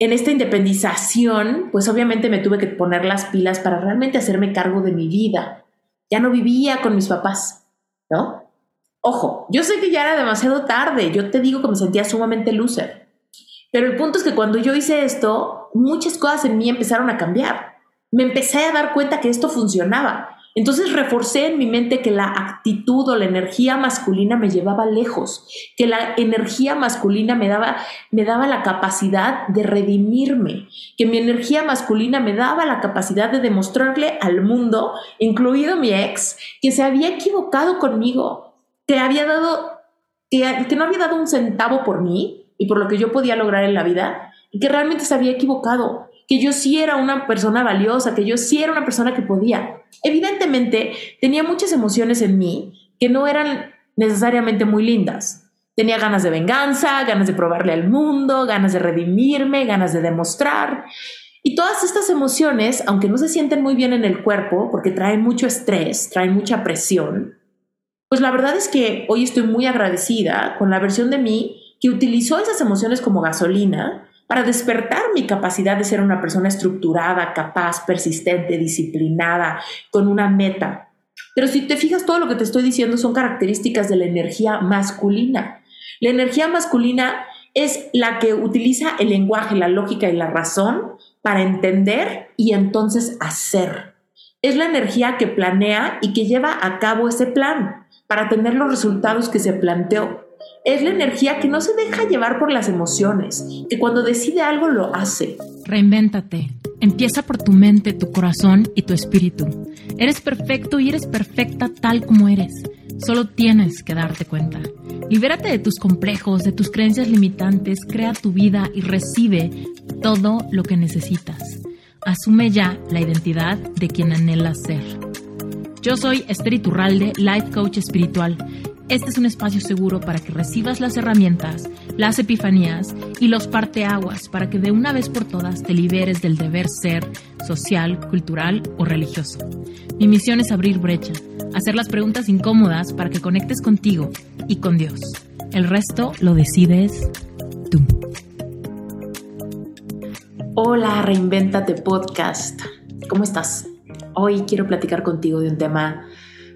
en esta independización, pues obviamente me tuve que poner las pilas para realmente hacerme cargo de mi vida. Ya no vivía con mis papás, ¿no? Ojo, yo sé que ya era demasiado tarde, yo te digo que me sentía sumamente loser. Pero el punto es que cuando yo hice esto, muchas cosas en mí empezaron a cambiar. Me empecé a dar cuenta que esto funcionaba. Entonces reforcé en mi mente que la actitud o la energía masculina me llevaba lejos, que la energía masculina me daba, me daba la capacidad de redimirme, que mi energía masculina me daba la capacidad de demostrarle al mundo, incluido mi ex, que se había equivocado conmigo, que había dado, que, que no había dado un centavo por mí y por lo que yo podía lograr en la vida, y que realmente se había equivocado que yo sí era una persona valiosa, que yo sí era una persona que podía. Evidentemente, tenía muchas emociones en mí que no eran necesariamente muy lindas. Tenía ganas de venganza, ganas de probarle al mundo, ganas de redimirme, ganas de demostrar. Y todas estas emociones, aunque no se sienten muy bien en el cuerpo, porque traen mucho estrés, traen mucha presión, pues la verdad es que hoy estoy muy agradecida con la versión de mí que utilizó esas emociones como gasolina para despertar mi capacidad de ser una persona estructurada, capaz, persistente, disciplinada, con una meta. Pero si te fijas, todo lo que te estoy diciendo son características de la energía masculina. La energía masculina es la que utiliza el lenguaje, la lógica y la razón para entender y entonces hacer. Es la energía que planea y que lleva a cabo ese plan para tener los resultados que se planteó es la energía que no se deja llevar por las emociones, que cuando decide algo lo hace. Reinvéntate. Empieza por tu mente, tu corazón y tu espíritu. Eres perfecto y eres perfecta tal como eres. Solo tienes que darte cuenta. Libérate de tus complejos, de tus creencias limitantes, crea tu vida y recibe todo lo que necesitas. Asume ya la identidad de quien anhelas ser. Yo soy Esther Iturralde, Life Coach Espiritual este es un espacio seguro para que recibas las herramientas, las epifanías y los parteaguas para que de una vez por todas te liberes del deber ser social, cultural o religioso. Mi misión es abrir brecha, hacer las preguntas incómodas para que conectes contigo y con Dios. El resto lo decides tú. Hola, Reinventate Podcast. ¿Cómo estás? Hoy quiero platicar contigo de un tema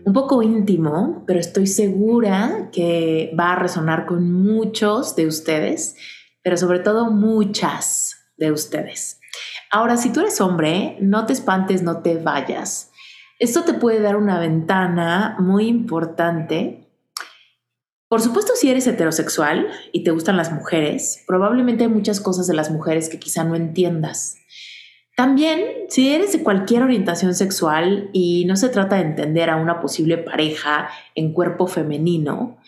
un poco íntimo, pero estoy segura que va a resonar con muchos de ustedes, pero sobre todo muchas de ustedes. Ahora, si tú eres hombre, no te espantes, no te vayas. Esto te puede dar una ventana muy importante. Por supuesto, si eres heterosexual y te gustan las mujeres, probablemente hay muchas cosas de las mujeres que quizá no entiendas. También, si eres de cualquier orientación sexual y no se trata de entender a una posible pareja en cuerpo femenino,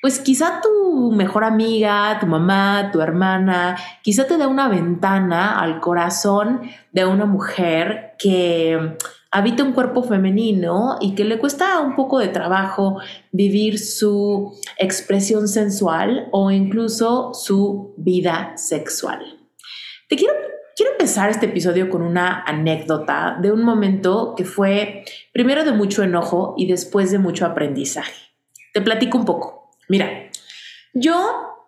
pues quizá tu mejor amiga, tu mamá, tu hermana, quizá te dé una ventana al corazón de una mujer que habita un cuerpo femenino y que le cuesta un poco de trabajo vivir su expresión sensual o incluso su vida sexual. Te quiero Quiero empezar este episodio con una anécdota de un momento que fue primero de mucho enojo y después de mucho aprendizaje. Te platico un poco. Mira, yo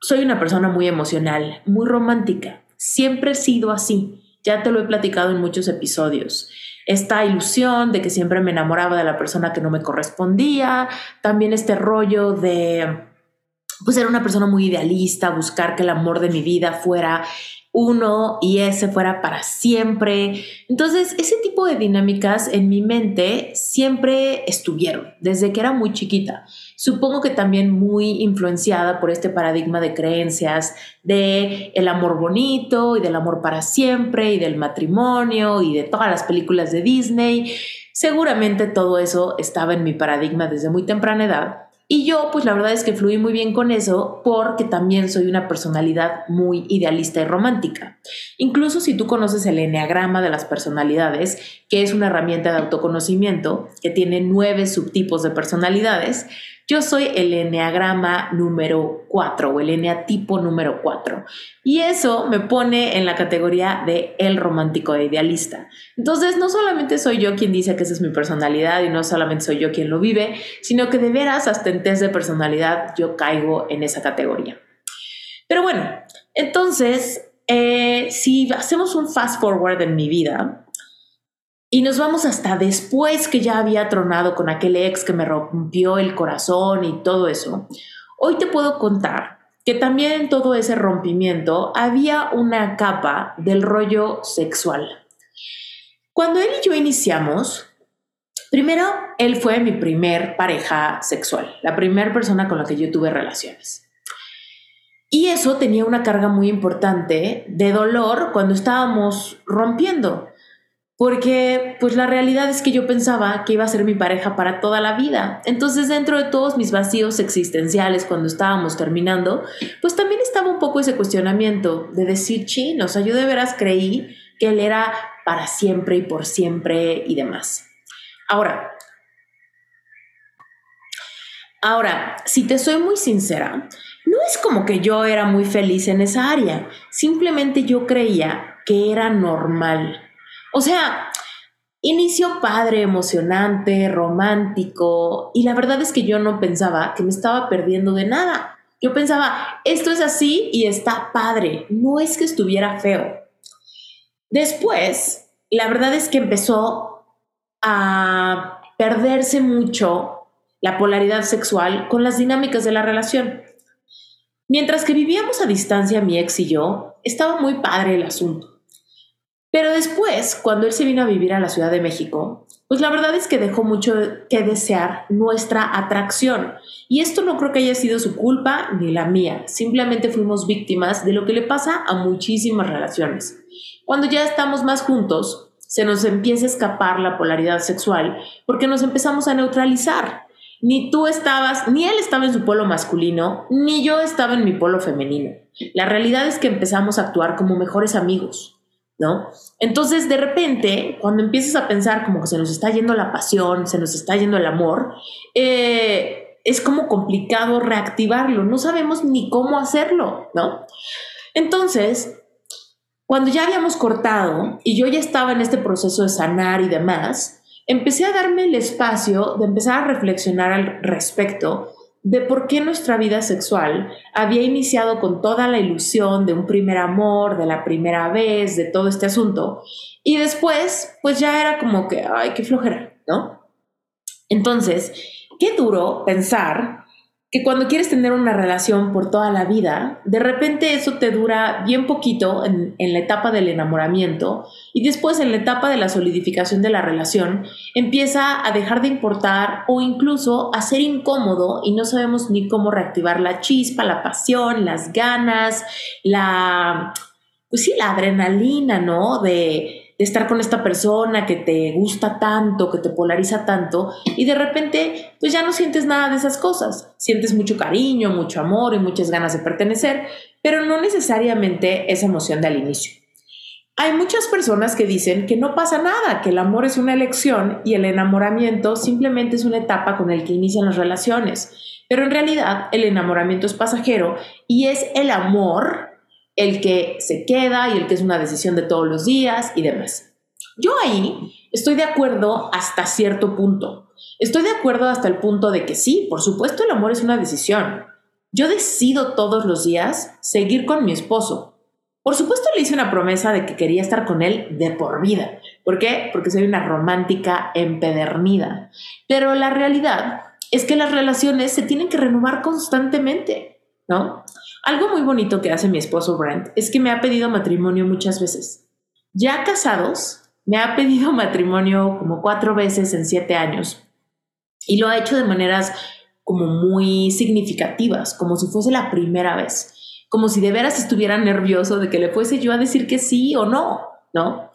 soy una persona muy emocional, muy romántica. Siempre he sido así. Ya te lo he platicado en muchos episodios. Esta ilusión de que siempre me enamoraba de la persona que no me correspondía, también este rollo de pues ser una persona muy idealista, buscar que el amor de mi vida fuera uno y ese fuera para siempre. Entonces, ese tipo de dinámicas en mi mente siempre estuvieron desde que era muy chiquita. Supongo que también muy influenciada por este paradigma de creencias de el amor bonito y del amor para siempre y del matrimonio y de todas las películas de Disney. Seguramente todo eso estaba en mi paradigma desde muy temprana edad y yo, pues la verdad es que fluí muy bien con eso porque también soy una personalidad muy idealista y romántica. Incluso si tú conoces el enneagrama de las personalidades, que es una herramienta de autoconocimiento que tiene nueve subtipos de personalidades, yo soy el eneagrama número 4 o el eneatipo número 4. Y eso me pone en la categoría de el romántico idealista. Entonces, no solamente soy yo quien dice que esa es mi personalidad y no solamente soy yo quien lo vive, sino que de veras hasta en test de personalidad yo caigo en esa categoría. Pero bueno, entonces, eh, si hacemos un fast forward en mi vida y nos vamos hasta después que ya había tronado con aquel ex que me rompió el corazón y todo eso, hoy te puedo contar que también en todo ese rompimiento había una capa del rollo sexual. Cuando él y yo iniciamos, primero, él fue mi primer pareja sexual, la primera persona con la que yo tuve relaciones. Y eso tenía una carga muy importante de dolor cuando estábamos rompiendo, porque pues la realidad es que yo pensaba que iba a ser mi pareja para toda la vida. Entonces dentro de todos mis vacíos existenciales cuando estábamos terminando, pues también estaba un poco ese cuestionamiento de decir, chino, o sea, yo de veras creí que él era para siempre y por siempre y demás. Ahora, ahora, si te soy muy sincera, no es como que yo era muy feliz en esa área, simplemente yo creía que era normal. O sea, inicio padre, emocionante, romántico, y la verdad es que yo no pensaba que me estaba perdiendo de nada. Yo pensaba, esto es así y está padre, no es que estuviera feo. Después, la verdad es que empezó a perderse mucho la polaridad sexual con las dinámicas de la relación. Mientras que vivíamos a distancia mi ex y yo, estaba muy padre el asunto. Pero después, cuando él se vino a vivir a la Ciudad de México, pues la verdad es que dejó mucho que desear nuestra atracción. Y esto no creo que haya sido su culpa ni la mía. Simplemente fuimos víctimas de lo que le pasa a muchísimas relaciones. Cuando ya estamos más juntos, se nos empieza a escapar la polaridad sexual porque nos empezamos a neutralizar ni tú estabas, ni él estaba en su polo masculino, ni yo estaba en mi polo femenino. La realidad es que empezamos a actuar como mejores amigos, Entonces, de repente, cuando empiezas a pensar como que se nos está yendo la pasión, se nos está yendo el amor, eh, es como complicado reactivarlo, no sabemos ni cómo hacerlo, ¿no? Entonces, cuando ya habíamos cortado y yo ya estaba en este proceso de sanar y demás, empecé a darme el espacio de empezar a reflexionar al respecto de por qué nuestra vida sexual había iniciado con toda la ilusión de un primer amor, de la primera vez, de todo este asunto. Y después, pues ya era como que, ay, qué flojera, ¿no? Entonces, qué duro pensar que cuando quieres tener una relación por toda la vida, de repente eso te dura bien poquito en, la etapa del enamoramiento y después en la etapa de la solidificación de la relación empieza a dejar de importar o incluso a ser incómodo y no sabemos ni cómo reactivar la chispa, la pasión, las ganas, la, pues sí, la adrenalina, ¿no? De, de estar con esta persona que te gusta tanto, que te polariza tanto, y de repente pues ya no sientes nada de esas cosas. Sientes mucho cariño, mucho amor y muchas ganas de pertenecer, pero no necesariamente esa emoción de al inicio. Hay muchas personas que dicen que no pasa nada, que el amor es una elección y el enamoramiento simplemente es una etapa con el que inician las relaciones. Pero en realidad el enamoramiento es pasajero y es el amor el que se queda y el que es una decisión de todos los días y demás. Yo ahí estoy de acuerdo hasta cierto punto. Estoy de acuerdo hasta el punto de que sí, por supuesto el amor es una decisión. Yo decido todos los días seguir con mi esposo. Por supuesto le hice una promesa de que quería estar con él de por vida. ¿Por qué? Porque soy una romántica empedernida. Pero la realidad es que las relaciones se tienen que renovar constantemente, ¿no? Algo muy bonito que hace mi esposo Brent es que me ha pedido matrimonio muchas veces. Ya casados, me ha pedido matrimonio como cuatro veces en siete años. Y lo ha hecho de maneras como muy significativas, como si fuese la primera vez. Como si de veras estuviera nervioso de que le fuese yo a decir que sí o no, ¿no?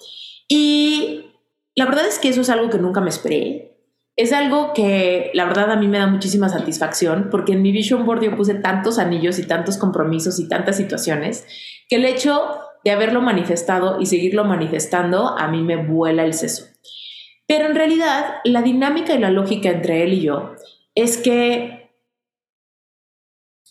Y la verdad es que eso es algo que nunca me esperé es algo que la verdad a mí me da muchísima satisfacción porque en mi vision board yo puse tantos anillos y tantos compromisos y tantas situaciones que el hecho de haberlo manifestado y seguirlo manifestando a mí me vuela el seso. Pero en realidad la dinámica y la lógica entre él y yo es que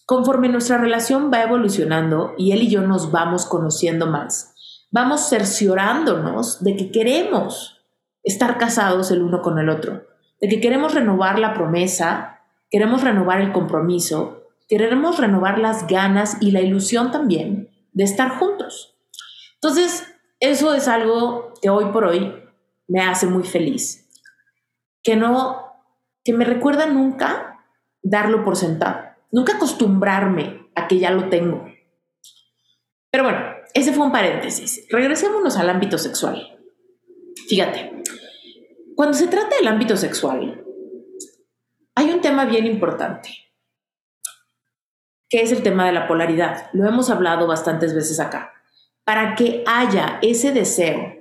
conforme nuestra relación va evolucionando y él y yo nos vamos conociendo más, vamos cerciorándonos de que queremos estar casados el uno con el otro de que queremos renovar la promesa, queremos renovar el compromiso, queremos renovar las ganas y la ilusión también de estar juntos. Entonces, eso es algo que hoy por hoy me hace muy feliz. Que no, que me recuerda nunca darlo por sentado, nunca acostumbrarme a que ya lo tengo. Pero bueno, ese fue un paréntesis. Regresémonos al ámbito sexual. Fíjate, cuando se trata del ámbito sexual, hay un tema bien importante, que es el tema de la polaridad. Lo hemos hablado bastantes veces acá. Para que haya ese deseo,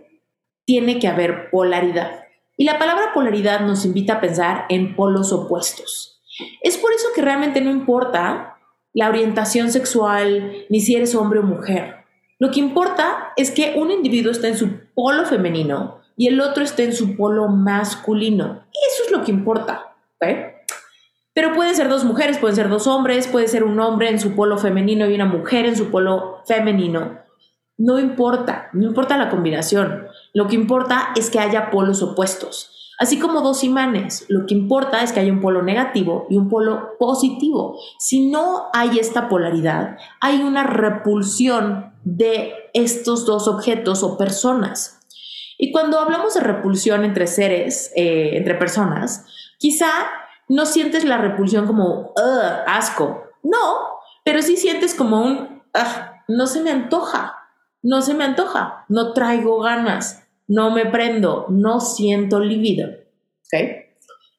tiene que haber polaridad. Y la palabra polaridad nos invita a pensar en polos opuestos. Es por eso que realmente no importa la orientación sexual, ni si eres hombre o mujer. Lo que importa es que un individuo esté en su polo femenino y el otro esté en su polo masculino. Eso es lo que importa. Pero pueden ser dos mujeres, pueden ser dos hombres, puede ser un hombre en su polo femenino y una mujer en su polo femenino. No importa, no importa la combinación. Lo que importa es que haya polos opuestos. Así como dos imanes, lo que importa es que haya un polo negativo y un polo positivo. Si no hay esta polaridad, hay una repulsión de estos dos objetos o personas. Y cuando hablamos de repulsión entre seres, eh, entre personas, quizá no sientes la repulsión como asco, no, pero sí sientes como un no se me antoja, no se me antoja, no traigo ganas, no me prendo, no siento libido.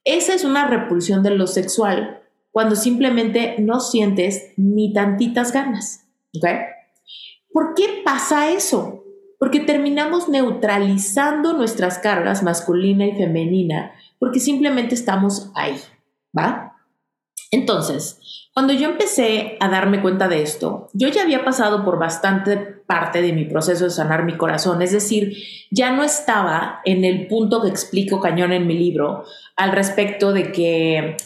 Esa es una repulsión de lo sexual cuando simplemente no sientes ni tantitas ganas. ¿Por qué pasa eso? Porque terminamos neutralizando nuestras cargas masculina y femenina porque simplemente estamos ahí, ¿va? Entonces, cuando yo empecé a darme cuenta de esto, yo ya había pasado por bastante parte de mi proceso de sanar mi corazón, es decir, ya no estaba en el punto que explico cañón en mi libro al respecto de que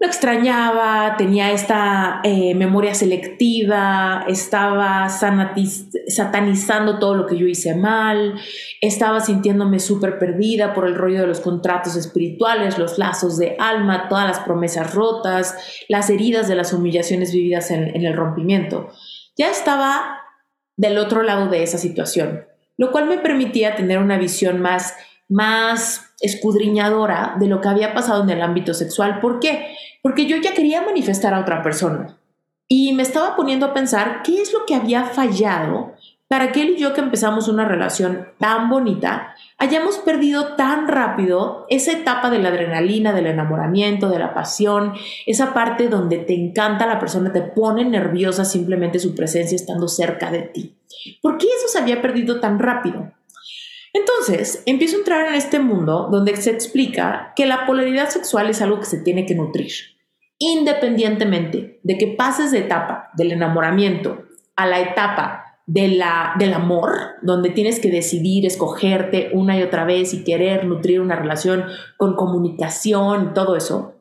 lo extrañaba, tenía esta eh, memoria selectiva, estaba satanizando todo lo que yo hice mal, estaba sintiéndome súper perdida por el rollo de los contratos espirituales, los lazos de alma, todas las promesas rotas, las heridas de las humillaciones vividas en, en el rompimiento. Ya estaba del otro lado de esa situación, lo cual me permitía tener una visión más más escudriñadora de lo que había pasado en el ámbito sexual. ¿Por qué? Porque yo ya quería manifestar a otra persona y me estaba poniendo a pensar qué es lo que había fallado para que él y yo que empezamos una relación tan bonita, hayamos perdido tan rápido esa etapa de la adrenalina, del enamoramiento, de la pasión, esa parte donde te encanta la persona, te pone nerviosa simplemente su presencia estando cerca de ti. ¿Por qué eso se había perdido tan rápido? Entonces, empiezo a entrar en este mundo donde se explica que la polaridad sexual es algo que se tiene que nutrir, independientemente de que pases de etapa del enamoramiento a la etapa de la, del amor, donde tienes que decidir, escogerte una y otra vez y querer nutrir una relación con comunicación y todo eso,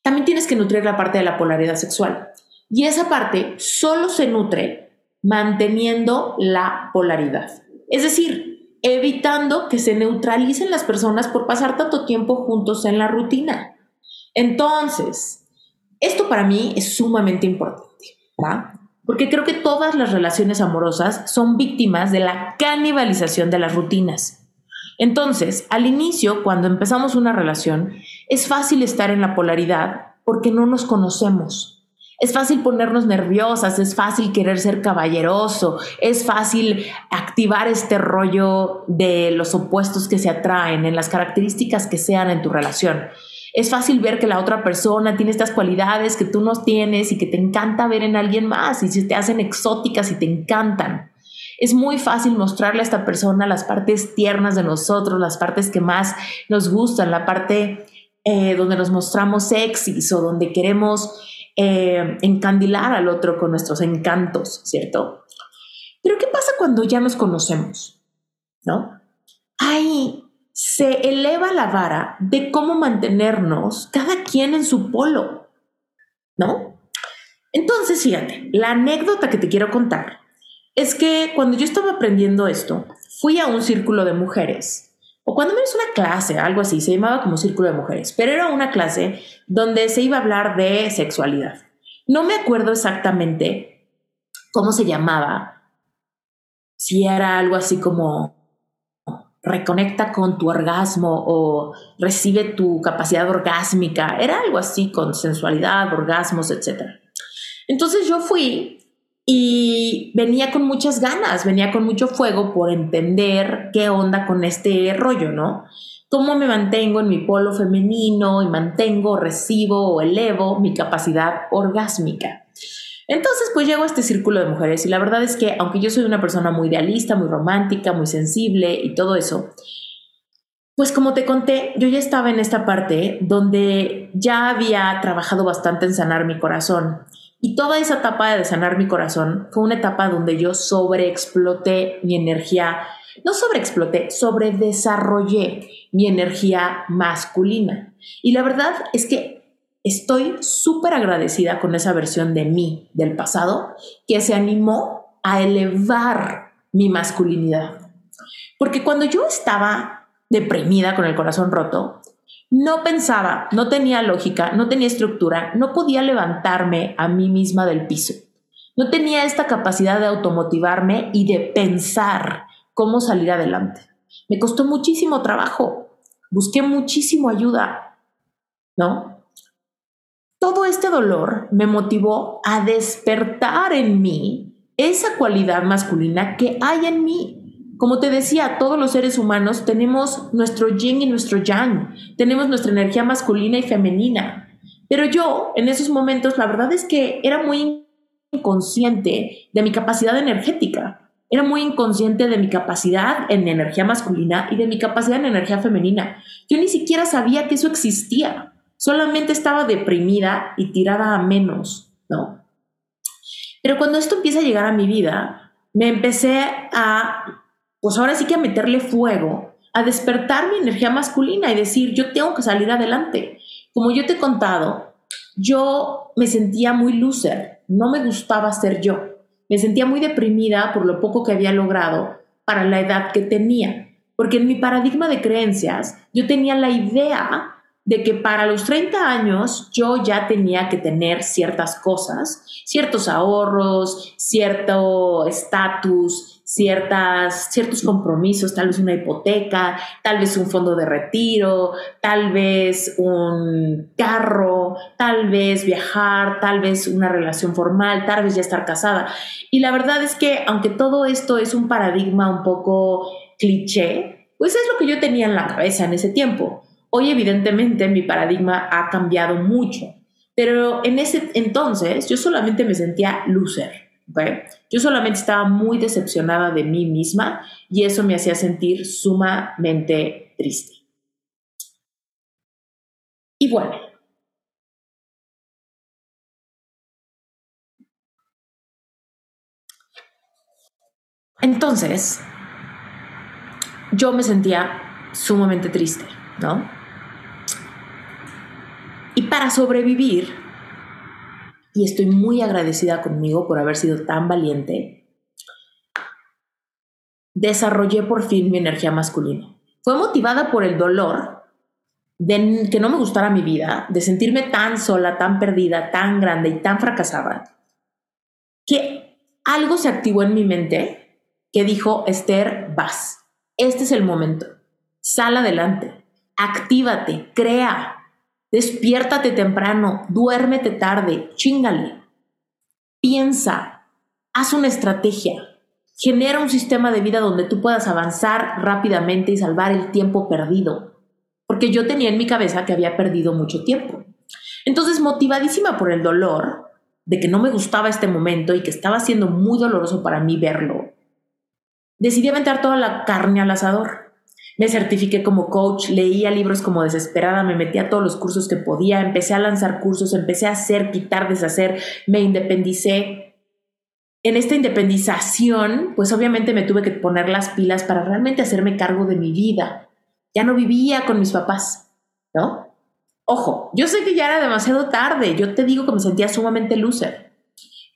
también tienes que nutrir la parte de la polaridad sexual. Y esa parte solo se nutre manteniendo la polaridad. Es decir, evitando que se neutralicen las personas por pasar tanto tiempo juntos en la rutina. Entonces, esto para mí es sumamente importante, ¿va? Porque creo que todas las relaciones amorosas son víctimas de la canibalización de las rutinas. Entonces, al inicio, cuando empezamos una relación, es fácil estar en la polaridad porque no nos conocemos. Es fácil ponernos nerviosas, es fácil querer ser caballeroso, es fácil activar este rollo de los opuestos que se atraen en las características que sean en tu relación. Es fácil ver que la otra persona tiene estas cualidades que tú no tienes y que te encanta ver en alguien más y se te hacen exóticas y te encantan. Es muy fácil mostrarle a esta persona las partes tiernas de nosotros, las partes que más nos gustan, la parte eh, donde nos mostramos sexys o donde queremos eh, encandilar al otro con nuestros encantos, ¿cierto? Pero ¿qué pasa cuando ya nos conocemos? ¿No? Ahí se eleva la vara de cómo mantenernos cada quien en su polo, ¿no? Entonces, fíjate, la anécdota que te quiero contar es que cuando yo estaba aprendiendo esto, fui a un círculo de mujeres o cuando menos una clase, algo así, se llamaba como Círculo de Mujeres, pero era una clase donde se iba a hablar de sexualidad. No me acuerdo exactamente cómo se llamaba, si era algo así como reconecta con tu orgasmo o recibe tu capacidad orgásmica, era algo así con sensualidad, orgasmos, etc. Entonces yo fui y venía con muchas ganas, venía con mucho fuego por entender qué onda con este rollo, ¿no? Cómo me mantengo en mi polo femenino y mantengo, recibo o elevo mi capacidad orgásmica. Entonces, pues llego a este círculo de mujeres y la verdad es que, aunque yo soy una persona muy idealista, muy romántica, muy sensible y todo eso, pues como te conté, yo ya estaba en esta parte donde ya había trabajado bastante en sanar mi corazón y toda esa etapa de sanar mi corazón fue una etapa donde yo sobreexploté mi energía, no sobreexploté, sobredesarrollé mi energía masculina. Y la verdad es que estoy súper agradecida con esa versión de mí del pasado que se animó a elevar mi masculinidad. Porque cuando yo estaba deprimida con el corazón roto, no pensaba, no tenía lógica, no tenía estructura, no podía levantarme a mí misma del piso. No tenía esta capacidad de automotivarme y de pensar cómo salir adelante. Me costó muchísimo trabajo, busqué muchísimo ayuda, ¿no? Todo este dolor me motivó a despertar en mí esa cualidad masculina que hay en mí, como te decía, todos los seres humanos tenemos nuestro yin y nuestro yang, tenemos nuestra energía masculina y femenina. Pero yo, en esos momentos, la verdad es que era muy inconsciente de mi capacidad energética. Era muy inconsciente de mi capacidad en energía masculina y de mi capacidad en energía femenina. Yo ni siquiera sabía que eso existía. Solamente estaba deprimida y tirada a menos, ¿no? Pero cuando esto empieza a llegar a mi vida, me empecé a pues ahora sí que a meterle fuego, a despertar mi energía masculina y decir, yo tengo que salir adelante. Como yo te he contado, yo me sentía muy loser, no me gustaba ser yo. Me sentía muy deprimida por lo poco que había logrado para la edad que tenía, porque en mi paradigma de creencias yo tenía la idea de que para los 30 años yo ya tenía que tener ciertas cosas, ciertos ahorros, cierto estatus, ciertas, ciertos compromisos, tal vez una hipoteca, tal vez un fondo de retiro, tal vez un carro, tal vez viajar, tal vez una relación formal, tal vez ya estar casada. Y la verdad es que aunque todo esto es un paradigma un poco cliché, pues es lo que yo tenía en la cabeza en ese tiempo. Hoy evidentemente mi paradigma ha cambiado mucho, pero en ese entonces yo solamente me sentía loser. Yo solamente estaba muy decepcionada de mí misma y eso me hacía sentir sumamente triste. Y bueno, entonces yo me sentía sumamente triste, ¿no? Y para sobrevivir, y estoy muy agradecida conmigo por haber sido tan valiente, desarrollé por fin mi energía masculina. Fue motivada por el dolor de que no me gustara mi vida, de sentirme tan sola, tan perdida, tan grande y tan fracasada, que algo se activó en mi mente que dijo, Esther, vas, este es el momento, sal adelante, actívate, crea, Despiértate temprano, duérmete tarde, chingale. Piensa, haz una estrategia, genera un sistema de vida donde tú puedas avanzar rápidamente y salvar el tiempo perdido. Porque yo tenía en mi cabeza que había perdido mucho tiempo. Entonces, motivadísima por el dolor de que no me gustaba este momento y que estaba siendo muy doloroso para mí verlo, decidí aventar toda la carne al asador. Me certifiqué como coach, leía libros como desesperada, me metí a todos los cursos que podía, empecé a lanzar cursos, empecé a hacer, quitar, deshacer, me independicé. En esta independización, pues obviamente me tuve que poner las pilas para realmente hacerme cargo de mi vida. Ya no vivía con mis papás, ¿no? Ojo, yo sé que ya era demasiado tarde, yo te digo que me sentía sumamente loser.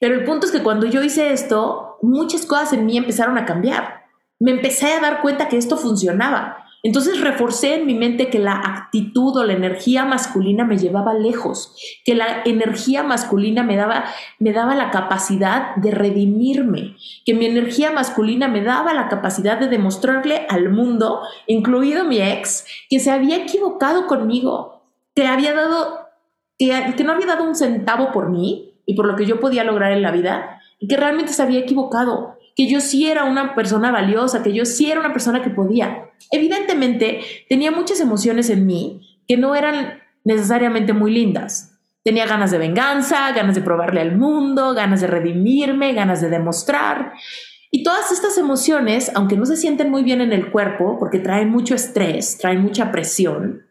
Pero el punto es que cuando yo hice esto, muchas cosas en mí empezaron a cambiar me empecé a dar cuenta que esto funcionaba. Entonces reforcé en mi mente que la actitud o la energía masculina me llevaba lejos, que la energía masculina me daba, me daba la capacidad de redimirme, que mi energía masculina me daba la capacidad de demostrarle al mundo, incluido mi ex, que se había equivocado conmigo, que había dado, que, que no había dado un centavo por mí y por lo que yo podía lograr en la vida, y que realmente se había equivocado que yo sí era una persona valiosa, que yo sí era una persona que podía. Evidentemente, tenía muchas emociones en mí que no eran necesariamente muy lindas. Tenía ganas de venganza, ganas de probarle al mundo, ganas de redimirme, ganas de demostrar. Y todas estas emociones, aunque no se sienten muy bien en el cuerpo, porque traen mucho estrés, traen mucha presión,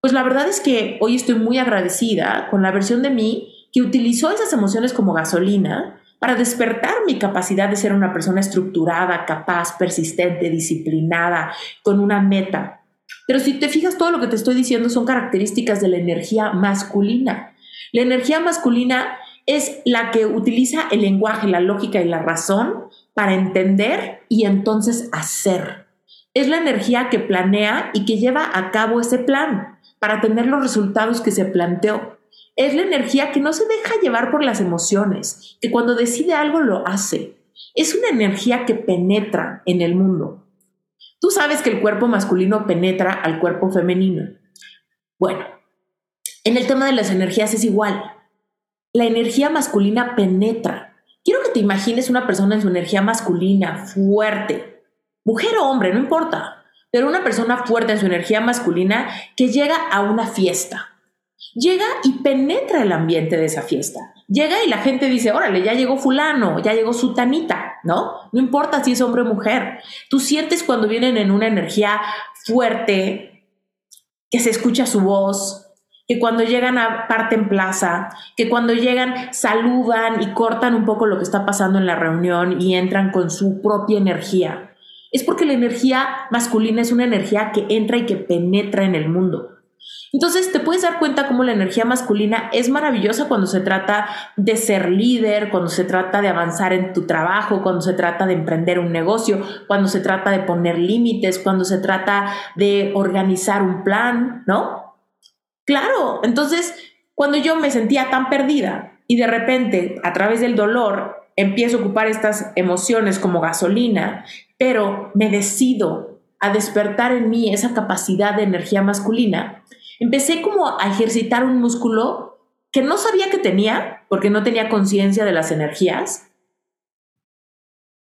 pues la verdad es que hoy estoy muy agradecida con la versión de mí que utilizó esas emociones como gasolina para despertar mi capacidad de ser una persona estructurada, capaz, persistente, disciplinada, con una meta. Pero si te fijas, todo lo que te estoy diciendo son características de la energía masculina. La energía masculina es la que utiliza el lenguaje, la lógica y la razón para entender y entonces hacer. Es la energía que planea y que lleva a cabo ese plan para tener los resultados que se planteó es la energía que no se deja llevar por las emociones, que cuando decide algo lo hace. Es una energía que penetra en el mundo. Tú sabes que el cuerpo masculino penetra al cuerpo femenino. Bueno, en el tema de las energías es igual. La energía masculina penetra. Quiero que te imagines una persona en su energía masculina, fuerte, mujer o hombre, no importa, pero una persona fuerte en su energía masculina que llega a una fiesta llega y penetra el ambiente de esa fiesta. Llega y la gente dice, órale, ya llegó fulano, ya llegó sutanita, ¿no? No importa si es hombre o mujer. Tú sientes cuando vienen en una energía fuerte, que se escucha su voz, que cuando llegan a parte en plaza, que cuando llegan saludan y cortan un poco lo que está pasando en la reunión y entran con su propia energía. Es porque la energía masculina es una energía que entra y que penetra en el mundo. Entonces te puedes dar cuenta cómo la energía masculina es maravillosa cuando se trata de ser líder, cuando se trata de avanzar en tu trabajo, cuando se trata de emprender un negocio, cuando se trata de poner límites, cuando se trata de organizar un plan, ¿no? Claro, entonces cuando yo me sentía tan perdida y de repente a través del dolor empiezo a ocupar estas emociones como gasolina, pero me decido a despertar en mí esa capacidad de energía masculina, empecé como a ejercitar un músculo que no sabía que tenía, porque no tenía conciencia de las energías,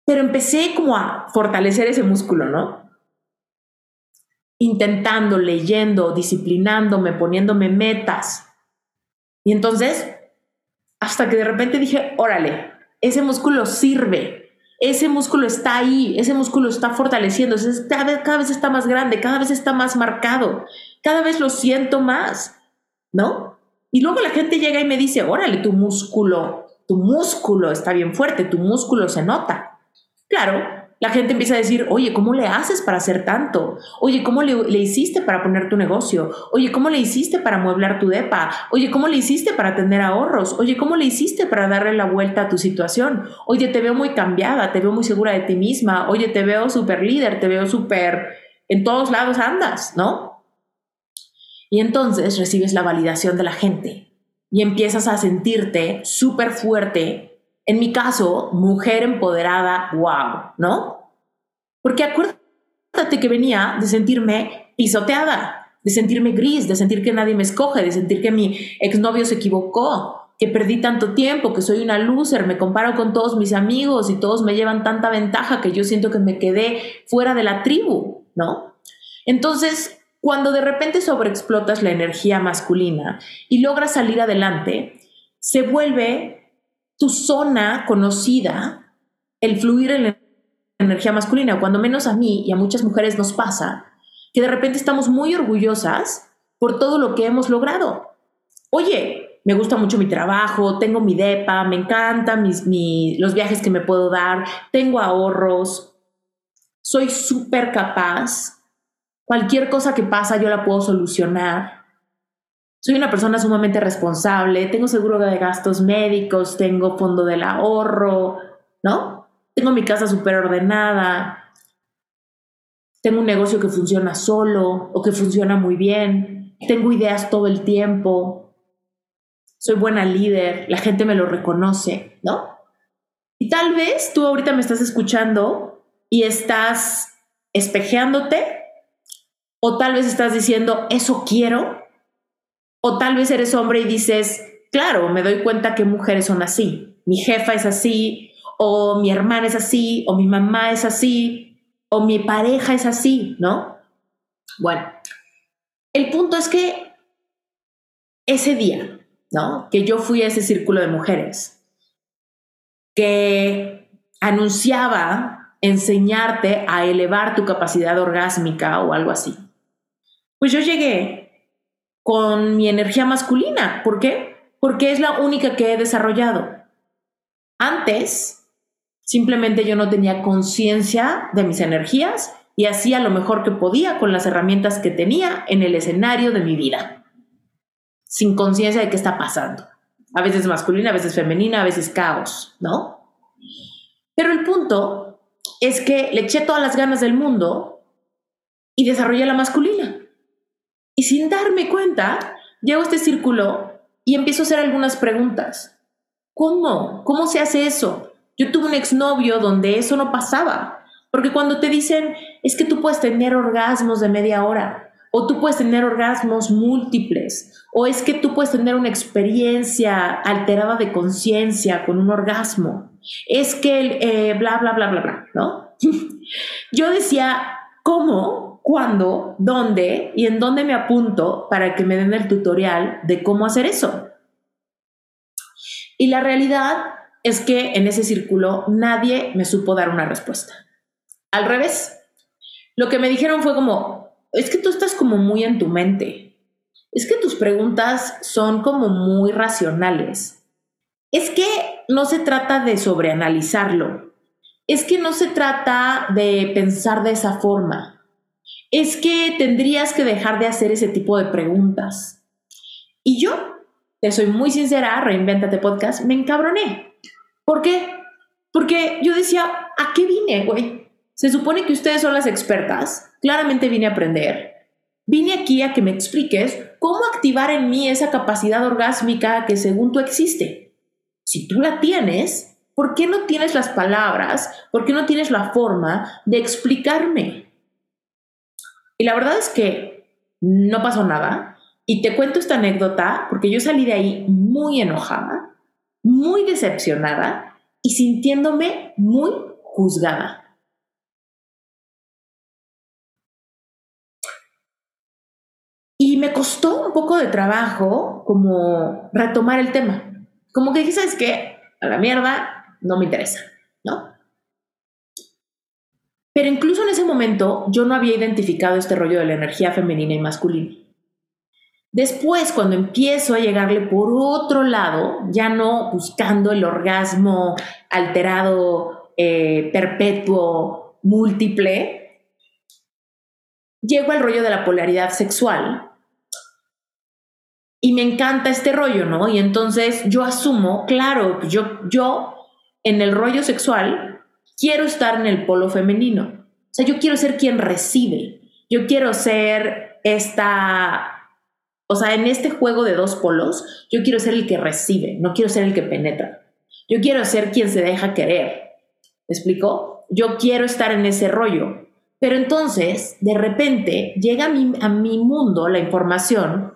pero empecé como a fortalecer ese músculo, ¿no? Intentando, leyendo, disciplinándome, poniéndome metas. Y entonces, hasta que de repente dije, órale, ese músculo sirve, ese músculo está ahí, ese músculo está fortaleciendo, cada vez, cada vez está más grande, cada vez está más marcado, cada vez lo siento más, ¿no? Y luego la gente llega y me dice, órale, tu músculo, tu músculo está bien fuerte, tu músculo se nota. Claro, la gente empieza a decir, oye, ¿cómo le haces para hacer tanto? Oye, ¿cómo le, hiciste para poner tu negocio? Oye, ¿cómo le hiciste para mueblar tu depa? Oye, ¿cómo le hiciste para tener ahorros? Oye, ¿cómo le hiciste para darle la vuelta a tu situación? Oye, te veo muy cambiada, te veo muy segura de ti misma. Oye, te veo súper líder, te veo súper... En todos lados andas, ¿no? Y entonces recibes la validación de la gente y empiezas a sentirte súper fuerte en mi caso, mujer empoderada, wow, ¿no? Porque acuérdate que venía de sentirme pisoteada, de sentirme gris, de sentir que nadie me escoge, de sentir que mi exnovio se equivocó, que perdí tanto tiempo, que soy una loser, me comparo con todos mis amigos y todos me llevan tanta ventaja que yo siento que me quedé fuera de la tribu, ¿no? Entonces, cuando de repente sobreexplotas la energía masculina y logras salir adelante, se vuelve tu zona conocida, el fluir en la energía masculina, cuando menos a mí y a muchas mujeres nos pasa, que de repente estamos muy orgullosas por todo lo que hemos logrado. Oye, me gusta mucho mi trabajo, tengo mi DEPA, me encantan mis, los viajes que me puedo dar, tengo ahorros, soy súper capaz, cualquier cosa que pasa yo la puedo solucionar. Soy una persona sumamente responsable, tengo seguro de gastos médicos, tengo fondo del ahorro, ¿no? Tengo mi casa súper ordenada. tengo un negocio que funciona solo o que funciona muy bien, tengo ideas todo el tiempo, soy buena líder, la gente me lo reconoce, ¿no? Y tal vez tú ahorita me estás escuchando y estás espejeándote, o tal vez estás diciendo, eso quiero, o tal vez eres hombre y dices, claro, me doy cuenta que mujeres son así, mi jefa es así, o mi hermana es así, o mi mamá es así, o mi pareja es así, ¿no? Bueno, el punto es que ese día, ¿no? Que yo fui a ese círculo de mujeres, que anunciaba enseñarte a elevar tu capacidad orgásmica o algo así. Pues yo llegué con mi energía masculina. ¿Por qué? Porque es la única que he desarrollado. Antes, simplemente yo no tenía conciencia de mis energías y hacía lo mejor que podía con las herramientas que tenía en el escenario de mi vida, sin conciencia de qué está pasando. A veces masculina, a veces femenina, a veces caos, ¿no? Pero el punto es que le eché todas las ganas del mundo y desarrollé la masculina. Y sin darme cuenta, llego a este círculo y empiezo a hacer algunas preguntas. ¿Cómo? ¿Cómo se hace eso? Yo tuve un exnovio donde eso no pasaba. Porque cuando te dicen, es que tú puedes tener orgasmos de media hora, o tú puedes tener orgasmos múltiples, o es que tú puedes tener una experiencia alterada de conciencia con un orgasmo, es que eh, bla, bla, bla, bla, bla, ¿no? Yo decía, ¿cómo? Cuándo, dónde y en dónde me apunto para que me den el tutorial de cómo hacer eso. Y la realidad es que en ese círculo nadie me supo dar una respuesta. Al revés, lo que me dijeron fue como, es que tú estás como muy en tu mente, es que tus preguntas son como muy racionales, es que no se trata de sobreanalizarlo, es que no se trata de pensar de esa forma es que tendrías que dejar de hacer ese tipo de preguntas. Y yo, te soy muy sincera, Reinventate Podcast, me encabroné. ¿Por qué? Porque yo decía, ¿a qué vine, güey? Se supone que ustedes son las expertas, claramente vine a aprender. Vine aquí a que me expliques cómo activar en mí esa capacidad orgásmica que según tú existe. Si tú la tienes, ¿por qué no tienes las palabras? ¿Por qué no tienes la forma de explicarme? Y la verdad es que no pasó nada. Y te cuento esta anécdota porque yo salí de ahí muy enojada, muy decepcionada y sintiéndome muy juzgada. Y me costó un poco de trabajo como retomar el tema. Como que dije, ¿sabes qué? A la mierda, no me interesa, ¿no? Pero incluso en ese momento yo no había identificado este rollo de la energía femenina y masculina. Después, cuando empiezo a llegarle por otro lado, ya no buscando el orgasmo alterado, eh, perpetuo, múltiple, llego al rollo de la polaridad sexual. Y me encanta este rollo, ¿no? Y entonces yo asumo, claro, yo, yo en el rollo sexual quiero estar en el polo femenino. O sea, yo quiero ser quien recibe. Yo quiero ser esta, o sea, en este juego de dos polos, yo quiero ser el que recibe, no quiero ser el que penetra. Yo quiero ser quien se deja querer. ¿Me explico? Yo quiero estar en ese rollo. Pero entonces, de repente, llega a mi, a mi mundo la información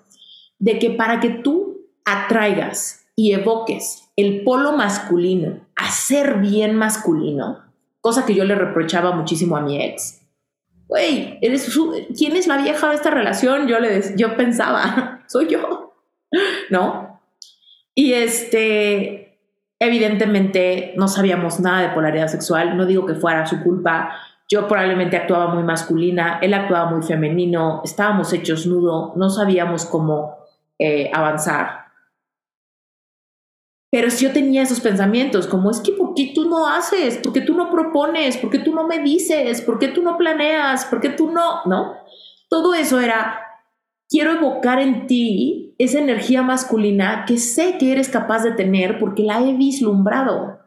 de que para que tú atraigas y evoques el polo masculino a ser bien masculino, cosa que yo le reprochaba muchísimo a mi ex. Güey, eres ¿quién es la vieja de esta relación? Yo le yo pensaba, soy yo, ¿no? Y este, evidentemente no sabíamos nada de polaridad sexual, no digo que fuera su culpa, yo probablemente actuaba muy masculina, él actuaba muy femenino, estábamos hechos nudo, no sabíamos cómo eh, avanzar. Pero si yo tenía esos pensamientos, como es que ¿por qué tú no haces? ¿Por qué tú no propones? ¿Por qué tú no me dices? ¿Por qué tú no planeas? ¿Por qué tú no? ¿No? Todo eso era, quiero evocar en ti esa energía masculina que sé que eres capaz de tener porque la he vislumbrado.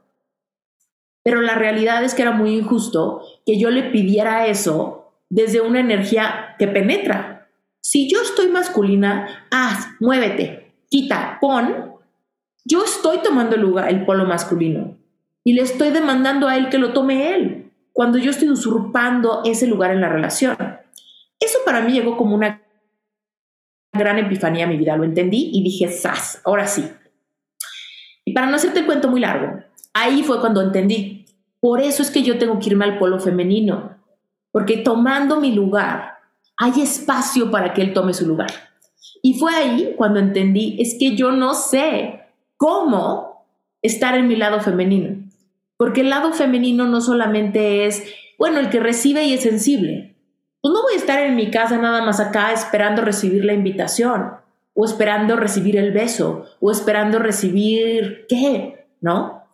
Pero la realidad es que era muy injusto que yo le pidiera eso desde una energía que penetra. Si yo estoy masculina, haz, muévete, quita, pon, yo estoy tomando el lugar, el polo masculino, y le estoy demandando a él que lo tome él, cuando yo estoy usurpando ese lugar en la relación. Eso para mí llegó como una gran epifanía a mi vida, lo entendí y dije, ¡zas! Ahora sí. Y para no hacerte el cuento muy largo, ahí fue cuando entendí. Por eso es que yo tengo que irme al polo femenino, porque tomando mi lugar, hay espacio para que él tome su lugar. Y fue ahí cuando entendí, es que yo no sé cómo estar en mi lado femenino, porque el lado femenino no solamente es, bueno, el que recibe y es sensible, pues no voy a estar en mi casa nada más acá esperando recibir la invitación, o esperando recibir el beso, o esperando recibir qué, ¿no?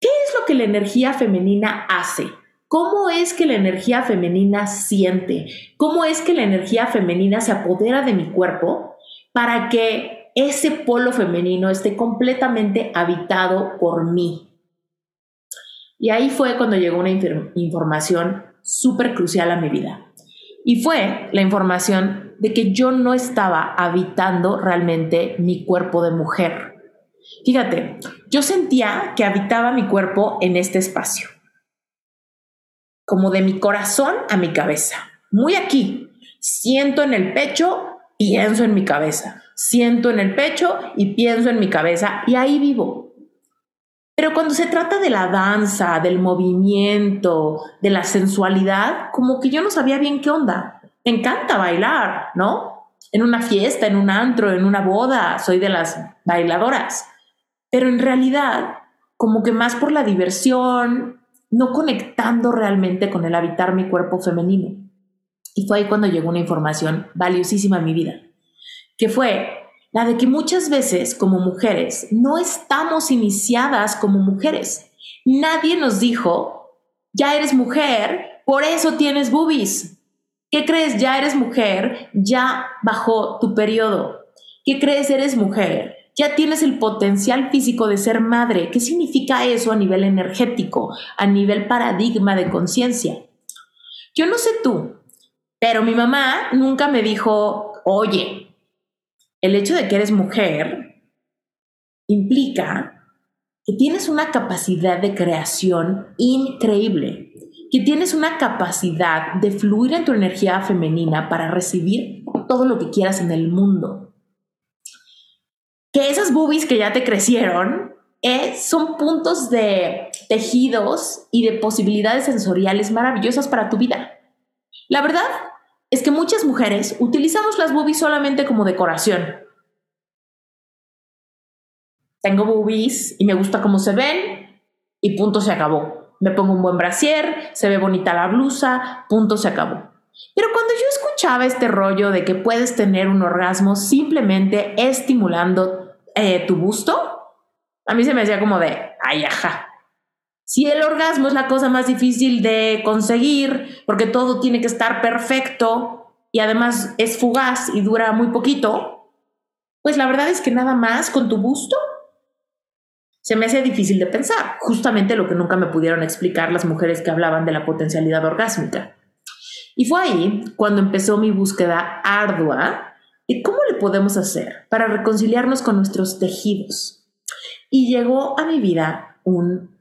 ¿Qué es lo que la energía femenina hace? ¿Cómo es que la energía femenina siente? ¿Cómo es que la energía femenina se apodera de mi cuerpo para que ese polo femenino esté completamente habitado por mí? Y ahí fue cuando llegó una información súper crucial a mi vida. Y fue la información de que yo no estaba habitando realmente mi cuerpo de mujer. Fíjate, yo sentía que habitaba mi cuerpo en este espacio, como de mi corazón a mi cabeza, muy aquí. Siento en el pecho, pienso en mi cabeza. Siento en el pecho y pienso en mi cabeza y ahí vivo. Pero cuando se trata de la danza, del movimiento, de la sensualidad, como que yo no sabía bien qué onda. Me encanta bailar, ¿no? En una fiesta, en un antro, en una boda, soy de las bailadoras. Pero en realidad, como que más por la diversión, no conectando realmente con el habitar mi cuerpo femenino. Y fue ahí cuando llegó una información valiosísima en mi vida, que fue la de que muchas veces como mujeres no estamos iniciadas como mujeres. Nadie nos dijo, ya eres mujer, por eso tienes boobies. ¿Qué crees? Ya eres mujer, ya bajó tu periodo. ¿Qué crees? Eres mujer, ya tienes el potencial físico de ser madre. ¿Qué significa eso a nivel energético, a nivel paradigma de conciencia? Yo no sé tú, pero mi mamá nunca me dijo, oye, el hecho de que eres mujer implica que tienes una capacidad de creación increíble, que tienes una capacidad de fluir en tu energía femenina para recibir todo lo que quieras en el mundo. Que esas boobies que ya te crecieron eh, son puntos de tejidos y de posibilidades sensoriales maravillosas para tu vida. La verdad es que muchas mujeres utilizamos las boobies solamente como decoración. Tengo boobies y me gusta cómo se ven y punto se acabó. Me pongo un buen brasier, se ve bonita la blusa, punto se acabó. Pero cuando yo escuchaba este rollo de que puedes tener un orgasmo simplemente estimulando eh, tu busto, a mí se me hacía como de, ay, ajá, si el orgasmo es la cosa más difícil de conseguir, porque todo tiene que estar perfecto y además es fugaz y dura muy poquito, pues la verdad es que nada más con tu busto se me hace difícil de pensar, justamente lo que nunca me pudieron explicar las mujeres que hablaban de la potencialidad orgásmica. Y fue ahí cuando empezó mi búsqueda ardua de cómo le podemos hacer para reconciliarnos con nuestros tejidos. Y llegó a mi vida un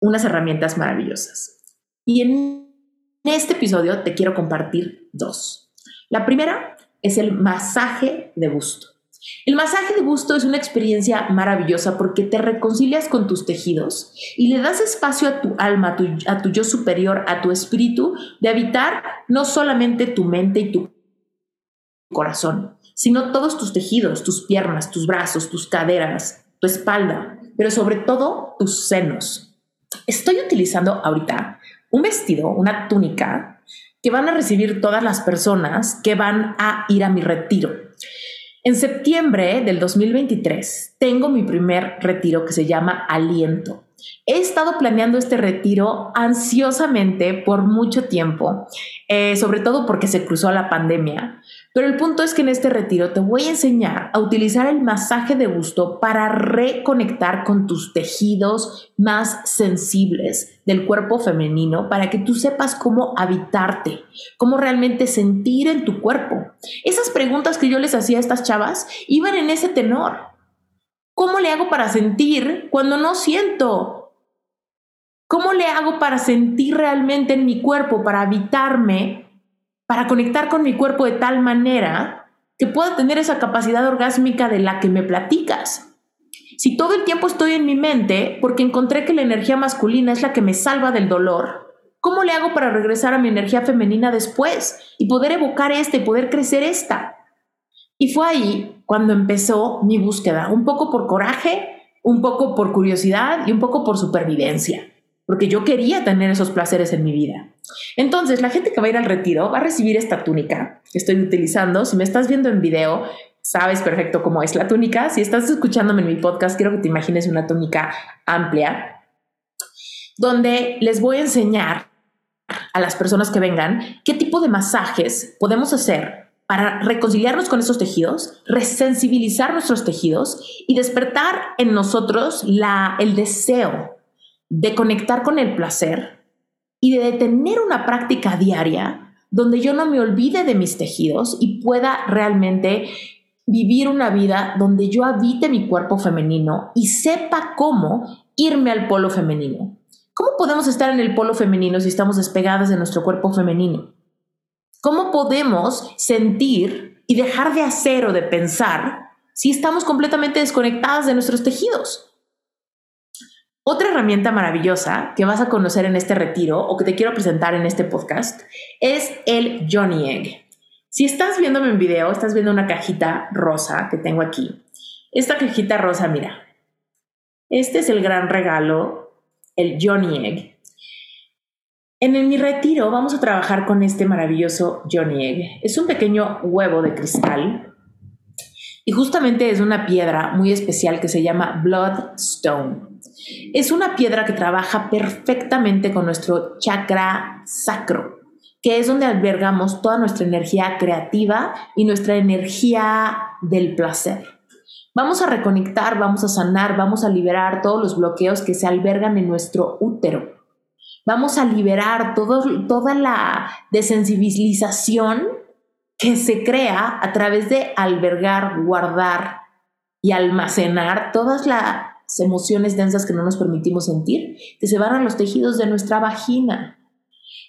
unas herramientas maravillosas. Y en este episodio te quiero compartir dos. La primera es el masaje de busto. El masaje de busto es una experiencia maravillosa porque te reconcilias con tus tejidos y le das espacio a tu alma, a tu, yo superior, a tu espíritu, de habitar no solamente tu mente y tu corazón, sino todos tus tejidos, tus piernas, tus brazos, tus caderas, tu espalda, pero sobre todo tus senos, Estoy utilizando ahorita un vestido, una túnica que van a recibir todas las personas que van a ir a mi retiro. En septiembre del 2023 tengo mi primer retiro que se llama Aliento. He estado planeando este retiro ansiosamente por mucho tiempo, eh, sobre todo porque se cruzó la pandemia. Pero el punto es que en este retiro te voy a enseñar a utilizar el masaje de gusto para reconectar con tus tejidos más sensibles del cuerpo femenino para que tú sepas cómo habitarte, cómo realmente sentir en tu cuerpo. Esas preguntas que yo les hacía a estas chavas iban en ese tenor. ¿Cómo le hago para sentir cuando no siento? ¿Cómo le hago para sentir realmente en mi cuerpo, para habitarme para conectar con mi cuerpo de tal manera que pueda tener esa capacidad orgásmica de la que me platicas. Si todo el tiempo estoy en mi mente porque encontré que la energía masculina es la que me salva del dolor, ¿cómo le hago para regresar a mi energía femenina después y poder evocar esta y poder crecer esta? Y fue ahí cuando empezó mi búsqueda, un poco por coraje, un poco por curiosidad y un poco por supervivencia porque yo quería tener esos placeres en mi vida. Entonces, la gente que va a ir al retiro va a recibir esta túnica que estoy utilizando. Si me estás viendo en video, sabes perfecto cómo es la túnica. Si estás escuchándome en mi podcast, quiero que te imagines una túnica amplia, donde les voy a enseñar a las personas que vengan qué tipo de masajes podemos hacer para reconciliarnos con esos tejidos, resensibilizar nuestros tejidos y despertar en nosotros la, el deseo de conectar con el placer y de tener una práctica diaria donde yo no me olvide de mis tejidos y pueda realmente vivir una vida donde yo habite mi cuerpo femenino y sepa cómo irme al polo femenino. ¿Cómo podemos estar en el polo femenino si estamos despegadas de nuestro cuerpo femenino? ¿Cómo podemos sentir y dejar de hacer o de pensar si estamos completamente desconectadas de nuestros tejidos? Otra herramienta maravillosa que vas a conocer en este retiro o que te quiero presentar en este podcast es el Johnny Egg. Si estás viéndome en video, estás viendo una cajita rosa que tengo aquí. Esta cajita rosa, mira. Este es el gran regalo, el Johnny Egg. En mi retiro vamos a trabajar con este maravilloso Johnny Egg. Es un pequeño huevo de cristal y justamente es una piedra muy especial que se llama Bloodstone. Es una piedra que trabaja perfectamente con nuestro chakra sacro, que es donde albergamos toda nuestra energía creativa y nuestra energía del placer. Vamos a reconectar, vamos a sanar, vamos a liberar todos los bloqueos que se albergan en nuestro útero. Vamos a liberar toda la desensibilización que se crea a través de albergar, guardar y almacenar todas las emociones densas que no nos permitimos sentir, que se van a los tejidos de nuestra vagina.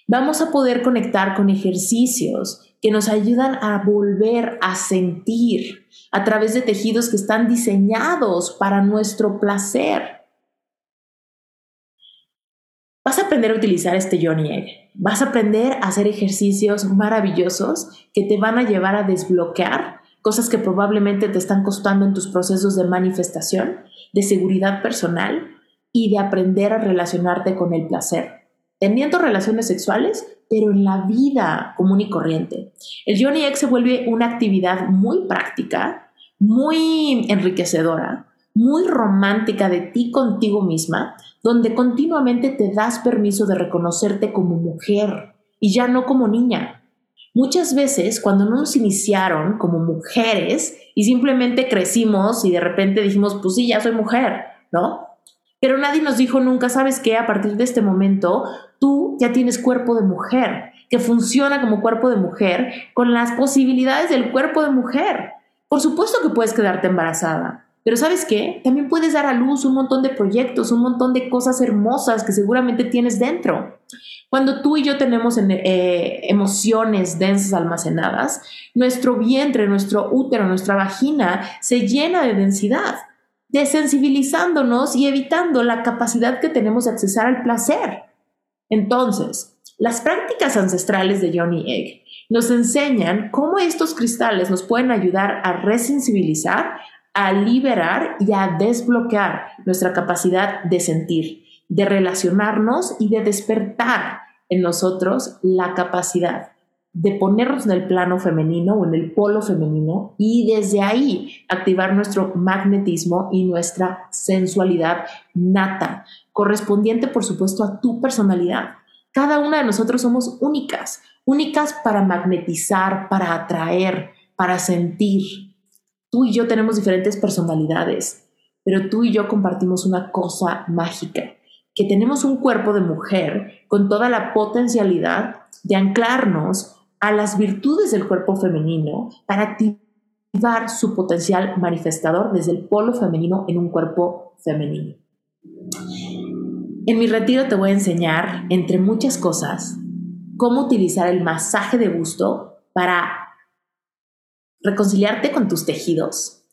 Vamos a poder conectar con ejercicios que nos ayudan a volver a sentir a través de tejidos que están diseñados para nuestro placer. Vas a aprender a utilizar este Johnny Egg. Vas a aprender a hacer ejercicios maravillosos que te van a llevar a desbloquear cosas que probablemente te están costando en tus procesos de manifestación de seguridad personal y de aprender a relacionarte con el placer, teniendo relaciones sexuales, pero en la vida común y corriente. El Johnny X se vuelve una actividad muy práctica, muy enriquecedora, muy romántica de ti contigo misma, donde continuamente te das permiso de reconocerte como mujer y ya no como niña. Muchas veces cuando no nos iniciaron como mujeres y simplemente crecimos y de repente dijimos, pues sí, ya soy mujer, ¿no? Pero nadie nos dijo nunca, sabes qué, a partir de este momento tú ya tienes cuerpo de mujer, que funciona como cuerpo de mujer con las posibilidades del cuerpo de mujer. Por supuesto que puedes quedarte embarazada, pero ¿sabes qué? También puedes dar a luz un montón de proyectos, un montón de cosas hermosas que seguramente tienes dentro. Cuando tú y yo tenemos eh, emociones densas almacenadas, nuestro vientre, nuestro útero, nuestra vagina se llena de densidad, desensibilizándonos y evitando la capacidad que tenemos de accesar al placer. Entonces, las prácticas ancestrales de Johnny Egg nos enseñan cómo estos cristales nos pueden ayudar a resensibilizar, a liberar y a desbloquear nuestra capacidad de sentir de relacionarnos y de despertar en nosotros la capacidad de ponernos en el plano femenino o en el polo femenino y desde ahí activar nuestro magnetismo y nuestra sensualidad nata correspondiente por supuesto a tu personalidad. Cada una de nosotros somos únicas, únicas para magnetizar, para atraer, para sentir. Tú y yo tenemos diferentes personalidades, pero tú y yo compartimos una cosa mágica, que tenemos un cuerpo de mujer con toda la potencialidad de anclarnos a las virtudes del cuerpo femenino para activar su potencial manifestador desde el polo femenino en un cuerpo femenino. En mi retiro te voy a enseñar, entre muchas cosas, cómo utilizar el masaje de gusto para reconciliarte con tus tejidos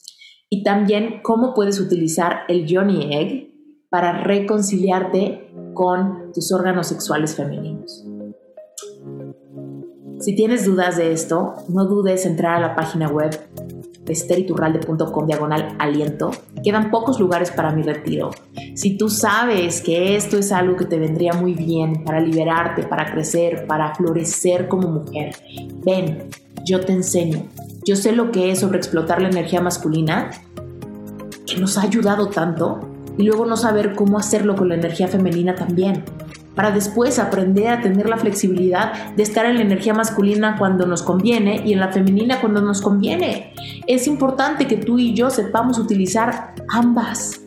y también cómo puedes utilizar el Johnny Egg para reconciliarte con tus órganos sexuales femeninos. Si tienes dudas de esto, no dudes en entrar a la página web esteriturralde.com diagonal aliento. Quedan pocos lugares para mi retiro. Si tú sabes que esto es algo que te vendría muy bien para liberarte, para crecer, para florecer como mujer, ven, yo te enseño. Yo sé lo que es sobreexplotar la energía masculina, que nos ha ayudado tanto, y luego no saber cómo hacerlo con la energía femenina también para después aprender a tener la flexibilidad de estar en la energía masculina cuando nos conviene y en la femenina cuando nos conviene. Es importante que tú y yo sepamos utilizar ambas.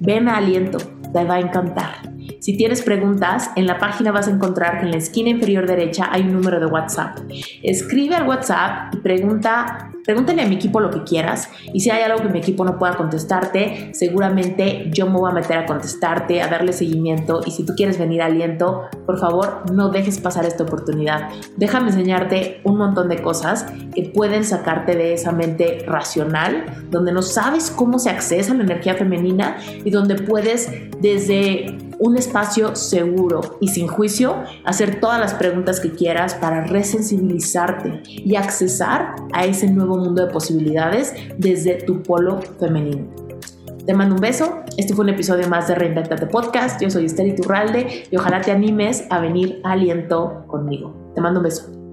Ven a aliento, te va a encantar. Si tienes preguntas, en la página vas a encontrar que en la esquina inferior derecha hay un número de WhatsApp. Escribe al WhatsApp y pregunta Pregúntale a mi equipo lo que quieras y si hay algo que mi equipo no pueda contestarte, seguramente yo me voy a meter a contestarte, a darle seguimiento y si tú quieres venir aliento, por favor no dejes pasar esta oportunidad. Déjame enseñarte un montón de cosas que pueden sacarte de esa mente racional, donde no sabes cómo se accesa la energía femenina y donde puedes desde un espacio seguro y sin juicio, hacer todas las preguntas que quieras para resensibilizarte y accesar a ese nuevo mundo de posibilidades desde tu polo femenino. Te mando un beso. Este fue un episodio más de Reinventate Podcast. Yo soy Esther Iturralde y ojalá te animes a venir aliento conmigo. Te mando un beso.